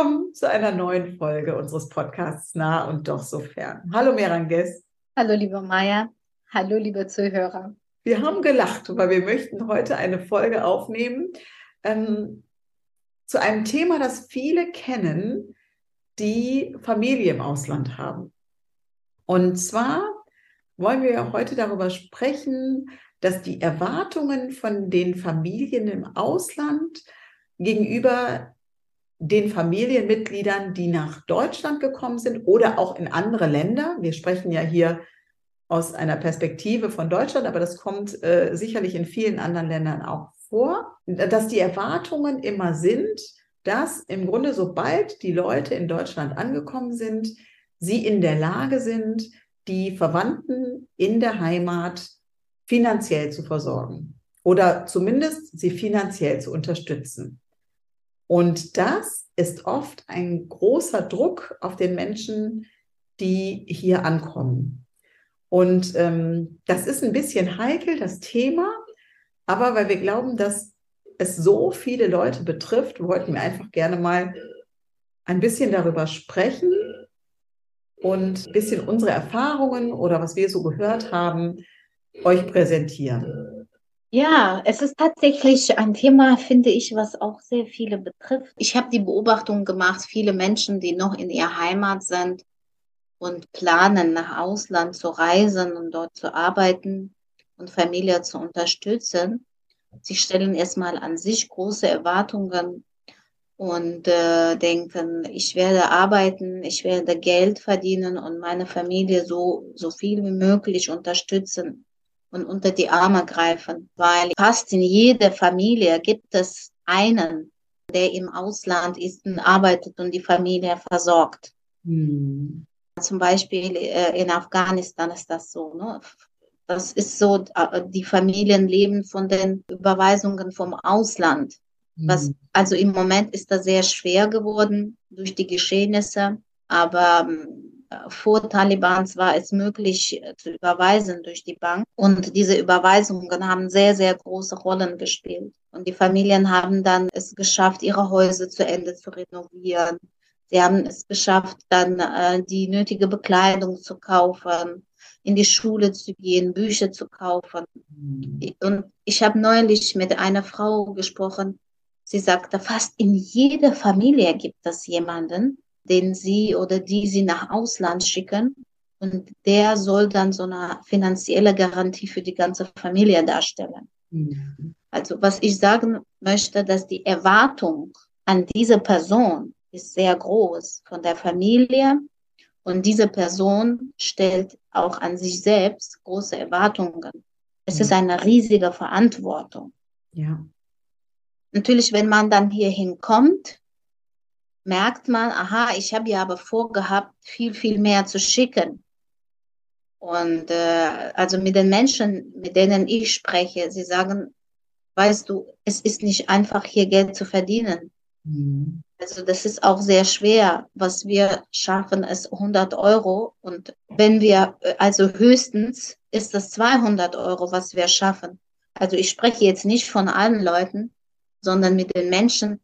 Willkommen zu einer neuen Folge unseres Podcasts Nah und doch so fern. Hallo Meranges. Hallo liebe Maya. Hallo liebe Zuhörer. Wir haben gelacht, weil wir möchten heute eine Folge aufnehmen ähm, zu einem Thema, das viele kennen, die Familie im Ausland haben. Und zwar wollen wir heute darüber sprechen, dass die Erwartungen von den Familien im Ausland gegenüber den Familienmitgliedern, die nach Deutschland gekommen sind oder auch in andere Länder, wir sprechen ja hier aus einer Perspektive von Deutschland, aber das kommt äh, sicherlich in vielen anderen Ländern auch vor, dass die Erwartungen immer sind, dass im Grunde sobald die Leute in Deutschland angekommen sind, sie in der Lage sind, die Verwandten in der Heimat finanziell zu versorgen oder zumindest sie finanziell zu unterstützen. Und das ist oft ein großer Druck auf den Menschen, die hier ankommen. Und ähm, das ist ein bisschen heikel, das Thema, aber weil wir glauben, dass es so viele Leute betrifft, wollten wir einfach gerne mal ein bisschen darüber sprechen und ein bisschen unsere Erfahrungen oder was wir so gehört haben, euch präsentieren. Ja, es ist tatsächlich ein Thema, finde ich, was auch sehr viele betrifft. Ich habe die Beobachtung gemacht, viele Menschen, die noch in ihrer Heimat sind, und planen, nach Ausland zu reisen und dort zu arbeiten und Familie zu unterstützen. Sie stellen erstmal an sich große Erwartungen und äh, denken, ich werde arbeiten, ich werde Geld verdienen und meine Familie so, so viel wie möglich unterstützen und unter die Arme greifen, weil fast in jeder Familie gibt es einen, der im Ausland ist und arbeitet und die Familie versorgt. Hm. Zum Beispiel äh, in Afghanistan ist das so. Ne? Das ist so, äh, die Familien leben von den Überweisungen vom Ausland. Was, mhm. also im Moment ist das sehr schwer geworden durch die Geschehnisse, aber ähm, vor Talibans war es möglich äh, zu überweisen durch die Bank. Und diese Überweisungen haben sehr, sehr große Rollen gespielt. Und die Familien haben dann es geschafft, ihre Häuser zu Ende zu renovieren. Sie haben es geschafft, dann äh, die nötige Bekleidung zu kaufen, in die Schule zu gehen, Bücher zu kaufen. Mhm. Und ich habe neulich mit einer Frau gesprochen. Sie sagte, fast in jeder Familie gibt es jemanden, den sie oder die sie nach Ausland schicken. Und der soll dann so eine finanzielle Garantie für die ganze Familie darstellen. Mhm. Also was ich sagen möchte, dass die Erwartung an diese Person ist sehr groß von der Familie und diese Person stellt auch an sich selbst große Erwartungen. Es ja. ist eine riesige Verantwortung. Ja. Natürlich, wenn man dann hier hinkommt, merkt man, aha, ich habe ja aber vorgehabt, viel, viel mehr zu schicken. Und äh, also mit den Menschen, mit denen ich spreche, sie sagen, weißt du, es ist nicht einfach, hier Geld zu verdienen. Mhm. Also das ist auch sehr schwer. Was wir schaffen, ist 100 Euro. Und wenn wir, also höchstens ist das 200 Euro, was wir schaffen. Also ich spreche jetzt nicht von allen Leuten, sondern mit den Menschen,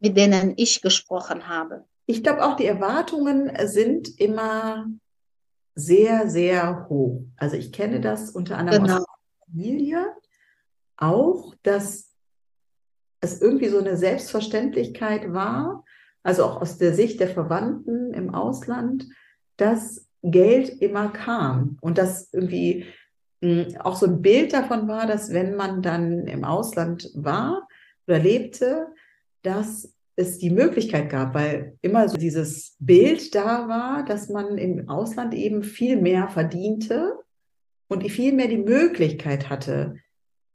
mit denen ich gesprochen habe. Ich glaube auch, die Erwartungen sind immer sehr, sehr hoch. Also ich kenne das unter anderem genau. aus der Familie auch, dass es irgendwie so eine Selbstverständlichkeit war, also auch aus der Sicht der Verwandten im Ausland, dass Geld immer kam und dass irgendwie hm, auch so ein Bild davon war, dass wenn man dann im Ausland war oder lebte, dass es die Möglichkeit gab, weil immer so dieses Bild da war, dass man im Ausland eben viel mehr verdiente und viel mehr die Möglichkeit hatte,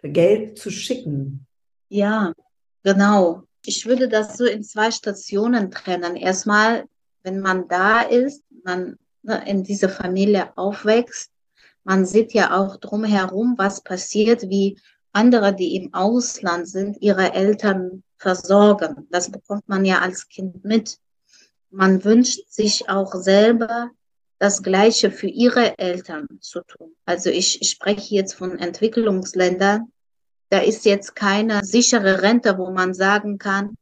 Geld zu schicken. Ja, genau. Ich würde das so in zwei Stationen trennen. Erstmal, wenn man da ist, man ne, in dieser Familie aufwächst, man sieht ja auch drumherum, was passiert, wie andere, die im Ausland sind, ihre Eltern versorgen. Das bekommt man ja als Kind mit. Man wünscht sich auch selber das Gleiche für ihre Eltern zu tun. Also ich, spreche jetzt von Entwicklungsländern. Da ist jetzt keine sichere Rente, wo man sagen kann,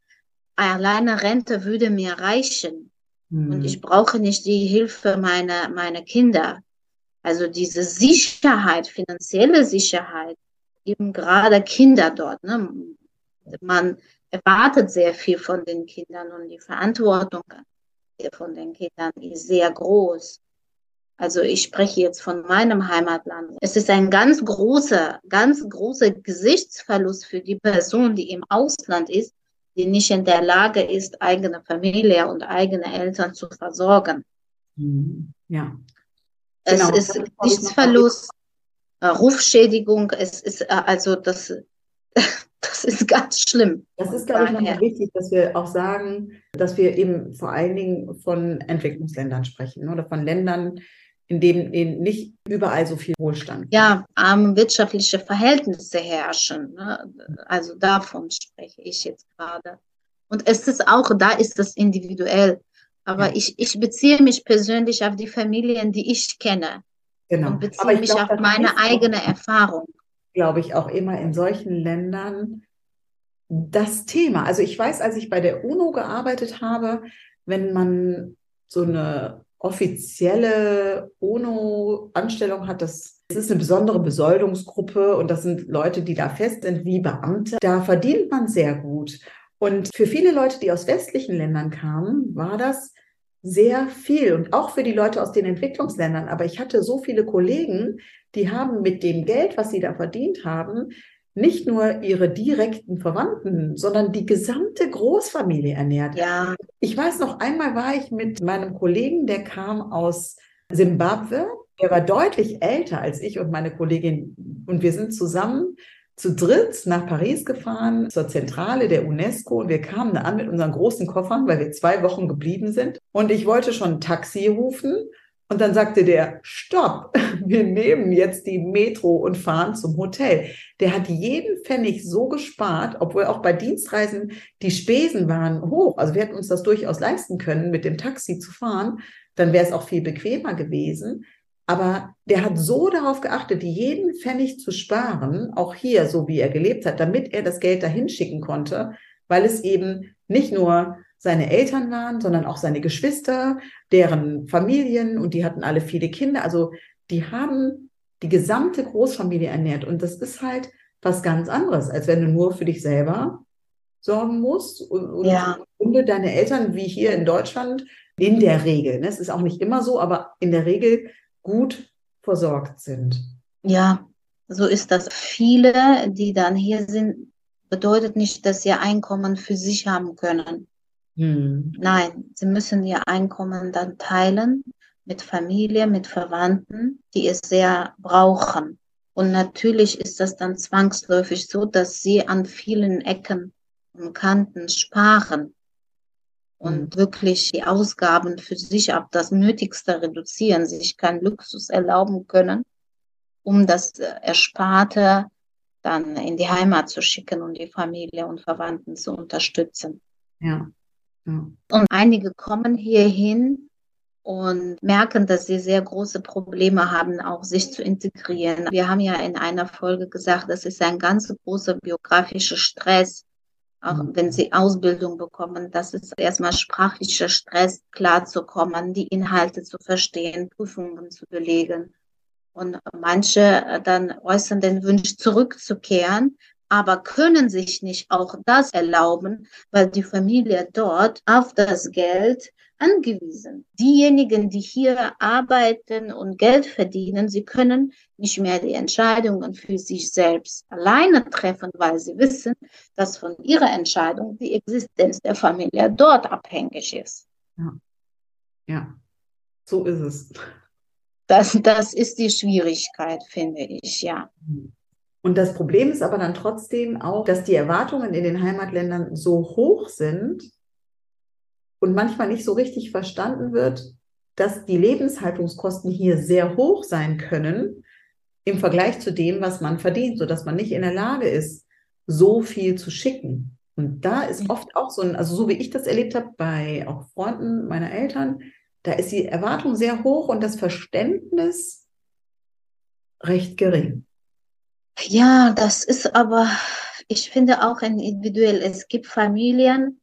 alleine Rente würde mir reichen. Mhm. Und ich brauche nicht die Hilfe meiner, meiner Kinder. Also diese Sicherheit, finanzielle Sicherheit, eben gerade Kinder dort. Ne? Man erwartet sehr viel von den Kindern und die Verantwortung von den Kindern ist sehr groß. Also ich spreche jetzt von meinem Heimatland. Es ist ein ganz großer, ganz großer Gesichtsverlust für die Person, die im Ausland ist, die nicht in der Lage ist, eigene Familie und eigene Eltern zu versorgen. Mhm. Ja. Es genau. ist Gesichtsverlust, Rufschädigung, es ist äh, also das, das ist ganz schlimm. Das ist, glaube ich, nochmal wichtig, dass wir auch sagen, dass wir eben vor allen Dingen von Entwicklungsländern sprechen oder von Ländern, in denen nicht überall so viel Wohlstand. Ja, arme wirtschaftliche Verhältnisse herrschen. Ne? Also davon spreche ich jetzt gerade. Und es ist auch, da ist es individuell. Aber ja. ich, ich beziehe mich persönlich auf die Familien, die ich kenne. Genau. Und beziehe mich glaub, auf meine eigene auch, Erfahrung. Glaube ich auch immer in solchen Ländern das Thema. Also ich weiß, als ich bei der UNO gearbeitet habe, wenn man so eine offizielle UNO-Anstellung hat, das, das ist eine besondere Besoldungsgruppe und das sind Leute, die da fest sind wie Beamte. Da verdient man sehr gut. Und für viele Leute, die aus westlichen Ländern kamen, war das sehr viel und auch für die Leute aus den Entwicklungsländern. Aber ich hatte so viele Kollegen, die haben mit dem Geld, was sie da verdient haben, nicht nur ihre direkten Verwandten, sondern die gesamte Großfamilie ernährt. Ja. Ich weiß noch, einmal war ich mit meinem Kollegen, der kam aus Simbabwe. Der war deutlich älter als ich und meine Kollegin. Und wir sind zusammen zu dritt nach Paris gefahren, zur Zentrale der UNESCO. Und wir kamen da an mit unseren großen Koffern, weil wir zwei Wochen geblieben sind. Und ich wollte schon ein Taxi rufen. Und dann sagte der, stopp, wir nehmen jetzt die Metro und fahren zum Hotel. Der hat jeden Pfennig so gespart, obwohl auch bei Dienstreisen die Spesen waren hoch. Also wir hätten uns das durchaus leisten können, mit dem Taxi zu fahren. Dann wäre es auch viel bequemer gewesen. Aber der hat so darauf geachtet, jeden Pfennig zu sparen, auch hier, so wie er gelebt hat, damit er das Geld dahin schicken konnte, weil es eben nicht nur seine Eltern waren, sondern auch seine Geschwister, deren Familien und die hatten alle viele Kinder. Also die haben die gesamte Großfamilie ernährt und das ist halt was ganz anderes, als wenn du nur für dich selber sorgen musst und, ja. und deine Eltern wie hier in Deutschland in der Regel. Ne? Es ist auch nicht immer so, aber in der Regel gut versorgt sind. Ja, so ist das. Viele, die dann hier sind, bedeutet nicht, dass sie Einkommen für sich haben können. Hm. Nein, sie müssen ihr Einkommen dann teilen mit Familie, mit Verwandten, die es sehr brauchen. Und natürlich ist das dann zwangsläufig so, dass sie an vielen Ecken und Kanten sparen und hm. wirklich die Ausgaben für sich ab das Nötigste reduzieren, sich keinen Luxus erlauben können, um das Ersparte dann in die Heimat zu schicken und die Familie und Verwandten zu unterstützen. Ja. Und einige kommen hierhin und merken, dass sie sehr große Probleme haben, auch sich zu integrieren. Wir haben ja in einer Folge gesagt, das ist ein ganz großer biografischer Stress, auch mhm. wenn sie Ausbildung bekommen. Das ist erstmal sprachlicher Stress, klarzukommen, die Inhalte zu verstehen, Prüfungen zu belegen. Und manche dann äußern den Wunsch, zurückzukehren, aber können sich nicht auch das erlauben, weil die Familie dort auf das Geld angewiesen. Diejenigen, die hier arbeiten und Geld verdienen, sie können nicht mehr die Entscheidungen für sich selbst alleine treffen, weil sie wissen, dass von ihrer Entscheidung die Existenz der Familie dort abhängig ist. Ja, ja. so ist es. Das, das ist die Schwierigkeit, finde ich, ja. Und das Problem ist aber dann trotzdem auch, dass die Erwartungen in den Heimatländern so hoch sind, und manchmal nicht so richtig verstanden wird, dass die Lebenshaltungskosten hier sehr hoch sein können im Vergleich zu dem, was man verdient, sodass man nicht in der Lage ist, so viel zu schicken. Und da ist oft auch so ein, also so wie ich das erlebt habe bei auch Freunden meiner Eltern, da ist die Erwartung sehr hoch und das Verständnis recht gering. Ja, das ist aber, ich finde auch individuell. Es gibt Familien,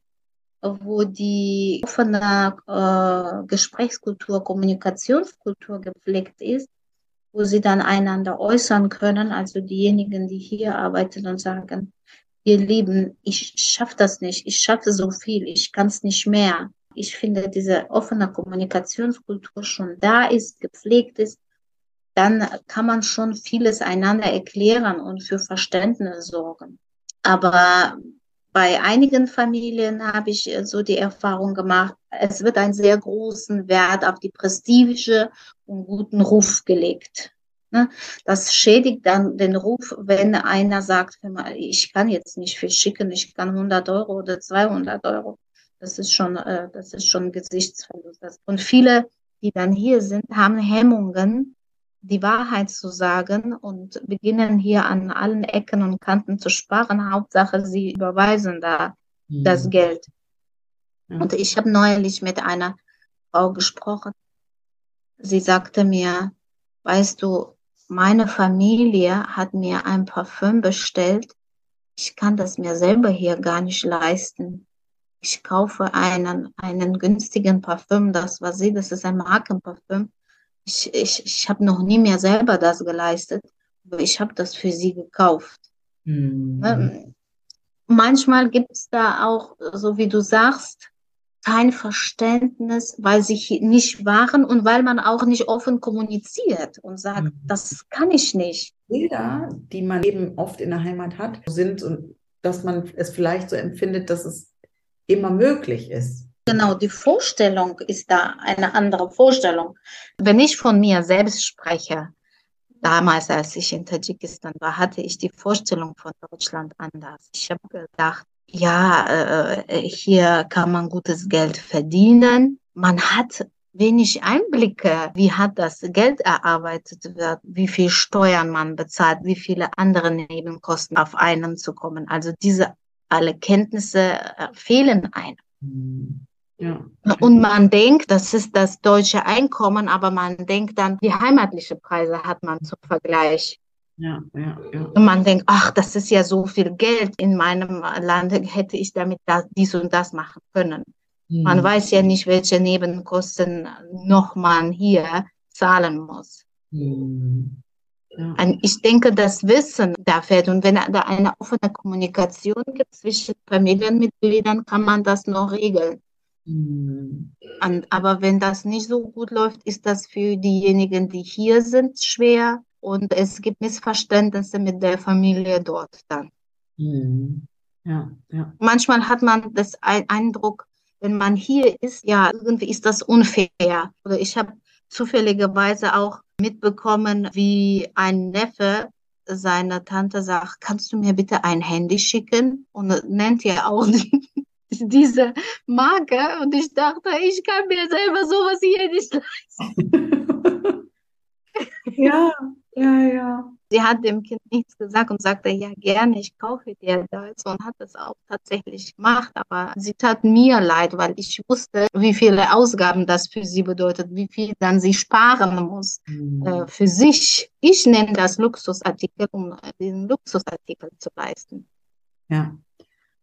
wo die offene äh, Gesprächskultur, Kommunikationskultur gepflegt ist, wo sie dann einander äußern können, also diejenigen, die hier arbeiten und sagen, ihr Lieben, ich schaffe das nicht, ich schaffe so viel, ich kann es nicht mehr. Ich finde, diese offene Kommunikationskultur schon da ist, gepflegt ist, dann kann man schon vieles einander erklären und für Verständnis sorgen. Aber bei einigen Familien habe ich äh, so die Erfahrung gemacht, es wird einen sehr großen Wert auf die Prestige und guten Ruf gelegt. Ne? Das schädigt dann den Ruf, wenn einer sagt, ich kann jetzt nicht viel schicken, ich kann 100 Euro oder 200 Euro. Das ist schon, äh, das ist schon Gesichtsverlust. Und viele, die dann hier sind, haben Hemmungen, die Wahrheit zu sagen und beginnen hier an allen Ecken und Kanten zu sparen. Hauptsache, sie überweisen da mhm. das Geld. Ja. Und ich habe neulich mit einer Frau gesprochen. Sie sagte mir, weißt du, meine Familie hat mir ein Parfüm bestellt. Ich kann das mir selber hier gar nicht leisten. Ich kaufe einen, einen günstigen Parfüm, das war sie, das ist ein Markenparfüm ich, ich, ich habe noch nie mehr selber das geleistet, aber ich habe das für sie gekauft. Mhm. Manchmal gibt es da auch, so wie du sagst, kein Verständnis, weil sie nicht waren und weil man auch nicht offen kommuniziert und sagt, mhm. das kann ich nicht. Bilder, die man eben oft in der Heimat hat, sind und dass man es vielleicht so empfindet, dass es immer möglich ist. Genau, die Vorstellung ist da eine andere Vorstellung. Wenn ich von mir selbst spreche, damals, als ich in Tadschikistan war, hatte ich die Vorstellung von Deutschland anders. Ich habe gedacht, ja, äh, hier kann man gutes Geld verdienen. Man hat wenig Einblicke, wie hat das Geld erarbeitet wird, wie viel Steuern man bezahlt, wie viele andere Nebenkosten auf einen zu kommen. Also diese alle Kenntnisse äh, fehlen einem. Mhm. Ja. Und man denkt, das ist das deutsche Einkommen, aber man denkt dann, die heimatliche Preise hat man zum Vergleich. Ja, ja, ja. Und man denkt, ach, das ist ja so viel Geld in meinem Land, hätte ich damit das, dies und das machen können. Hm. Man weiß ja nicht, welche Nebenkosten noch man hier zahlen muss. Hm. Ja. Ich denke, das Wissen da fällt und wenn da eine offene Kommunikation gibt zwischen Familienmitgliedern, kann man das noch regeln. Und, aber wenn das nicht so gut läuft, ist das für diejenigen, die hier sind, schwer und es gibt Missverständnisse mit der Familie dort dann. Mhm. Ja, ja. Manchmal hat man das Eindruck, wenn man hier ist, ja, irgendwie ist das unfair. Oder ich habe zufälligerweise auch mitbekommen, wie ein Neffe seiner Tante sagt, kannst du mir bitte ein Handy schicken? Und nennt ja auch diese Marke und ich dachte, ich kann mir selber sowas hier nicht leisten. ja, ja, ja. Sie hat dem Kind nichts gesagt und sagte, ja, gerne, ich kaufe dir das und hat es auch tatsächlich gemacht. Aber sie tat mir leid, weil ich wusste, wie viele Ausgaben das für sie bedeutet, wie viel dann sie sparen muss mhm. äh, für sich. Ich nenne das Luxusartikel, um diesen Luxusartikel zu leisten. Ja,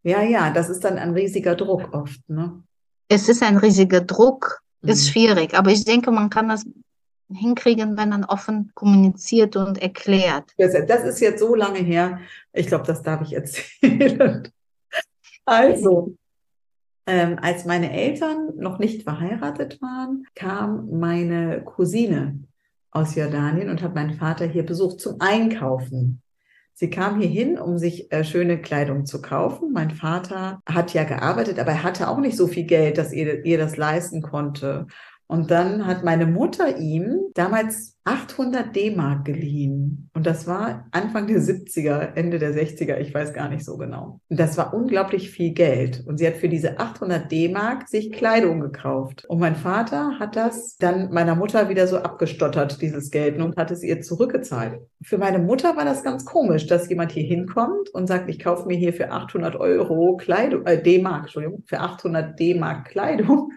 ja, ja, das ist dann ein riesiger Druck oft, ne? Es ist ein riesiger Druck, ist mhm. schwierig, aber ich denke, man kann das hinkriegen, wenn man offen kommuniziert und erklärt. Das ist jetzt so lange her. Ich glaube, das darf ich erzählen. Also, Ähm, als meine Eltern noch nicht verheiratet waren, kam meine Cousine aus Jordanien und hat meinen Vater hier besucht zum Einkaufen. Sie kam hier hin, um sich äh, schöne Kleidung zu kaufen. Mein Vater hat ja gearbeitet, aber er hatte auch nicht so viel Geld, dass ihr, ihr das leisten konnte. Und dann hat meine Mutter ihm damals 800 D-Mark geliehen. Und das war Anfang der 70er, Ende der 60er, ich weiß gar nicht so genau. Und das war unglaublich viel Geld. Und sie hat für diese 800 D-Mark sich Kleidung gekauft. Und mein Vater hat das dann meiner Mutter wieder so abgestottert, dieses Geld, und hat es ihr zurückgezahlt. Für meine Mutter war das ganz komisch, dass jemand hier hinkommt und sagt, ich kaufe mir hier für 800 Euro Kleidung, äh, D-Mark, Entschuldigung, für 800 D-Mark Kleidung.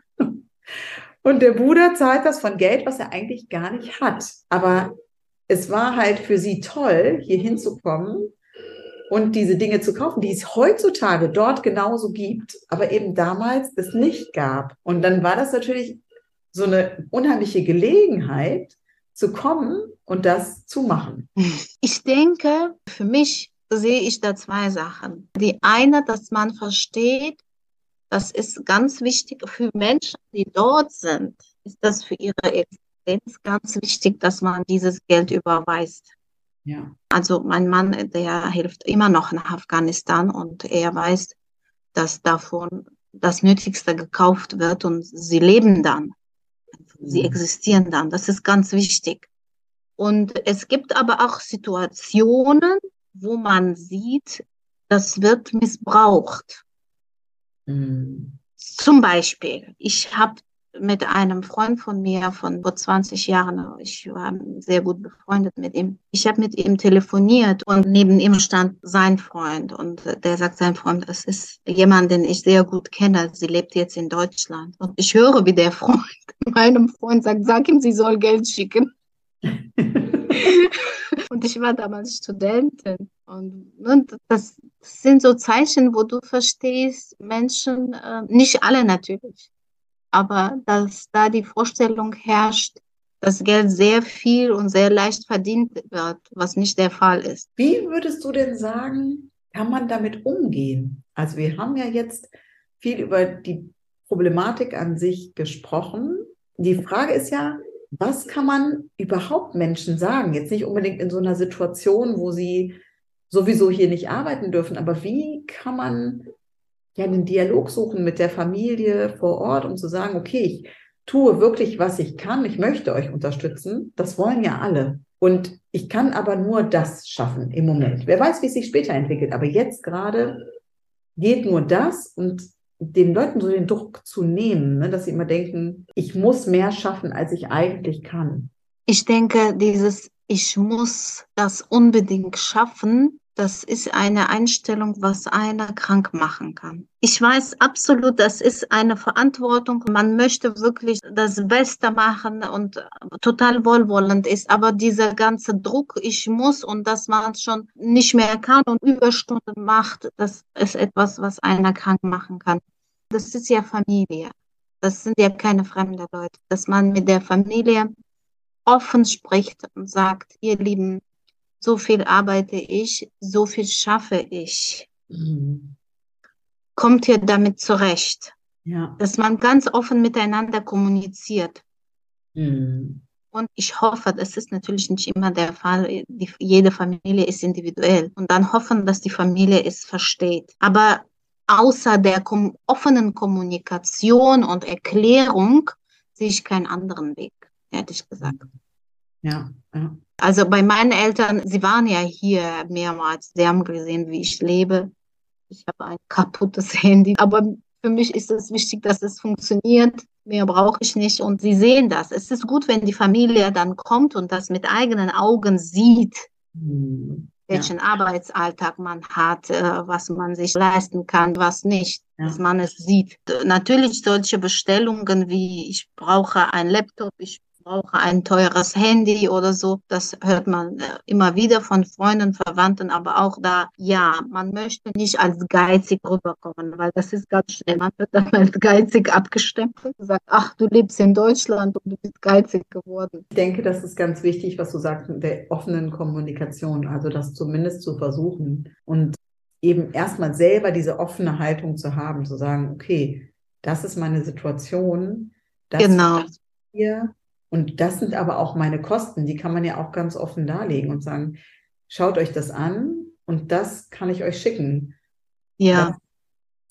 Und der Bruder zahlt das von Geld, was er eigentlich gar nicht hat. Aber es war halt für sie toll, hier hinzukommen und diese Dinge zu kaufen, die es heutzutage dort genauso gibt, aber eben damals es nicht gab. Und dann war das natürlich so eine unheimliche Gelegenheit, zu kommen und das zu machen. Ich denke, für mich sehe ich da zwei Sachen. Die eine, dass man versteht, das ist ganz wichtig für Menschen, die dort sind, ist das für ihre Existenz ganz wichtig, dass man dieses Geld überweist. Ja. Also mein Mann, der hilft immer noch nach Afghanistan und er weiß, dass davon das Nötigste gekauft wird und sie leben dann. Sie mhm. existieren dann. Das ist ganz wichtig. Und es gibt aber auch Situationen, wo man sieht, das wird missbraucht. Mhm. Zum Beispiel, ich habe mit einem Freund von mir von vor 20 Jahren, ich war sehr gut befreundet mit ihm. Ich habe mit ihm telefoniert und neben ihm stand sein Freund und der sagt, sein Freund, es ist jemand, den ich sehr gut kenne. Sie lebt jetzt in Deutschland. Und ich höre, wie der Freund meinem Freund sagt, sag ihm, sie soll Geld schicken. und ich war damals Studentin. Und, und das sind so Zeichen, wo du verstehst, Menschen, äh, nicht alle natürlich, aber dass da die Vorstellung herrscht, dass Geld sehr viel und sehr leicht verdient wird, was nicht der Fall ist. Wie würdest du denn sagen, kann man damit umgehen? Also wir haben ja jetzt viel über die Problematik an sich gesprochen. Die Frage ist ja, was kann man überhaupt Menschen sagen? Jetzt nicht unbedingt in so einer Situation, wo sie sowieso hier nicht arbeiten dürfen, aber wie kann man ja einen Dialog suchen mit der Familie vor Ort, um zu sagen, okay, ich tue wirklich, was ich kann, ich möchte euch unterstützen. Das wollen ja alle. Und ich kann aber nur das schaffen im Moment. Wer weiß, wie es sich später entwickelt, aber jetzt gerade geht nur das und den Leuten so den Druck zu nehmen, ne, dass sie immer denken, ich muss mehr schaffen, als ich eigentlich kann. Ich denke, dieses Ich muss das unbedingt schaffen, das ist eine Einstellung, was einer krank machen kann. Ich weiß absolut, das ist eine Verantwortung. Man möchte wirklich das Beste machen und total wohlwollend ist. Aber dieser ganze Druck, ich muss und dass man es schon nicht mehr kann und Überstunden macht, das ist etwas, was einer krank machen kann. Das ist ja Familie. Das sind ja keine fremden Leute. Dass man mit der Familie offen spricht und sagt, ihr Lieben, so viel arbeite ich, so viel schaffe ich. Mhm. Kommt ihr damit zurecht? Ja. Dass man ganz offen miteinander kommuniziert. Mhm. Und ich hoffe, das ist natürlich nicht immer der Fall. Die, jede Familie ist individuell. Und dann hoffen, dass die Familie es versteht. Aber außer der kom offenen Kommunikation und Erklärung sehe ich keinen anderen Weg, ehrlich gesagt. Ja, ja. Also bei meinen Eltern, sie waren ja hier mehrmals, sie haben gesehen, wie ich lebe. Ich habe ein kaputtes Handy, aber für mich ist es wichtig, dass es funktioniert. Mehr brauche ich nicht und sie sehen das. Es ist gut, wenn die Familie dann kommt und das mit eigenen Augen sieht, mhm. welchen ja. Arbeitsalltag man hat, äh, was man sich leisten kann, was nicht, ja. dass man es sieht. Natürlich solche Bestellungen wie ich brauche ein Laptop, ich brauche ein teures Handy oder so. Das hört man äh, immer wieder von Freunden, Verwandten, aber auch da, ja, man möchte nicht als geizig rüberkommen, weil das ist ganz schnell. Man wird dann als geizig abgestempelt und sagt, ach, du lebst in Deutschland und du bist geizig geworden. Ich denke, das ist ganz wichtig, was du sagst, mit der offenen Kommunikation, also das zumindest zu versuchen und eben erstmal selber diese offene Haltung zu haben, zu sagen, okay, das ist meine Situation, das Genau. hier und das sind aber auch meine Kosten, die kann man ja auch ganz offen darlegen und sagen, schaut euch das an und das kann ich euch schicken. Ja,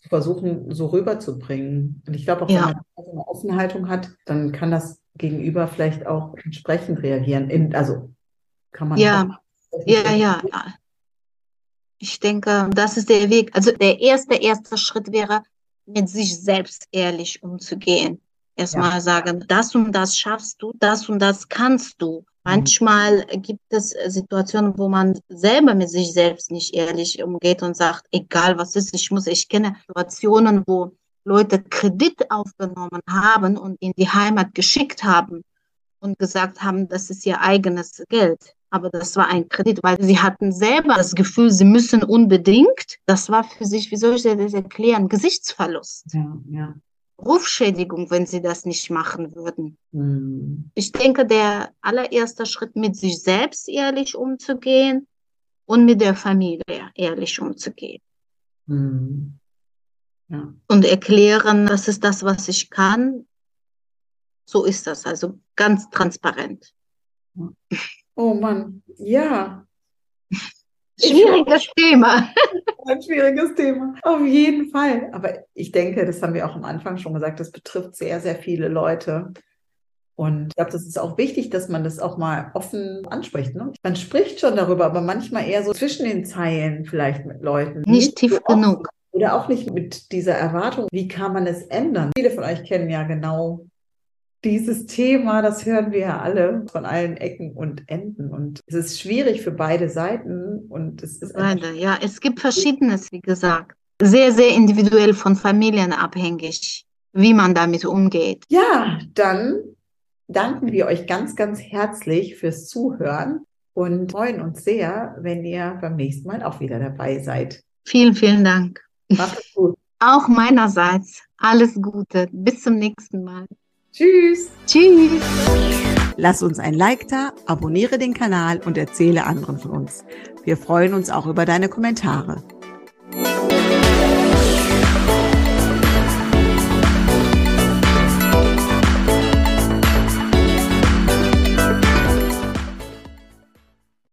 Das versuchen, so rüberzubringen. Und ich glaube auch, Ja. wenn man eine offene Haltung hat, dann kann das Gegenüber vielleicht auch entsprechend reagieren. In, also kann man Ja. ja, ja, ja. Ich denke, das ist der Weg. Also der erste, erste Schritt wäre, mit sich selbst ehrlich umzugehen. Erstmal sagen, das und das schaffst du, das und das kannst du. Manchmal gibt es Situationen, wo man selber mit sich selbst nicht ehrlich umgeht und sagt, egal was ist, ich muss, ich kenne Situationen, wo Leute Kredit aufgenommen haben und in die Heimat geschickt haben und gesagt haben, das ist ihr eigenes Geld. Aber das war ein Kredit, weil sie hatten selber das Gefühl, sie müssen unbedingt. Das war für sich, wie soll ich das erklären, Gesichtsverlust, Ja, ja. Rufschädigung, wenn sie das nicht machen würden. Hm. Ich denke, der allererste Schritt, mit sich selbst ehrlich umzugehen und mit der Familie ehrlich umzugehen. Hm. Ja. Und erklären, das ist das, was ich kann. So ist das, also ganz transparent. Oh Mann, ja, Schwieriges Thema. ein schwieriges Thema. Auf jeden Fall. Aber ich denke, das haben wir auch am Anfang schon gesagt, das betrifft sehr, sehr viele Leute. Und ich glaube, das ist auch wichtig, dass man das auch mal offen anspricht. Ne? Man spricht schon darüber, aber manchmal eher so zwischen den Zeilen vielleicht mit Leuten. Nicht tief offen. genug. Oder auch nicht mit dieser Erwartung, wie kann man es ändern? Viele von euch kennen ja genau dieses Thema, das hören wir ja alle von allen Ecken und Enden. Und es ist schwierig für beide Seiten und es ist Beide, ja, es gibt Verschiedenes, wie gesagt. Sehr, sehr individuell von Familien abhängig, wie man damit umgeht. Ja, dann danken wir euch ganz, ganz herzlich fürs Zuhören und freuen uns sehr, wenn ihr beim nächsten Mal auch wieder dabei seid. Vielen, vielen Dank. Macht es gut. Auch meinerseits alles Gute. Bis zum nächsten Mal. Tschüss. Tschüss. Lass uns ein Like da, abonniere den Kanal und erzähle anderen von uns. Wir freuen uns auch über deine Kommentare.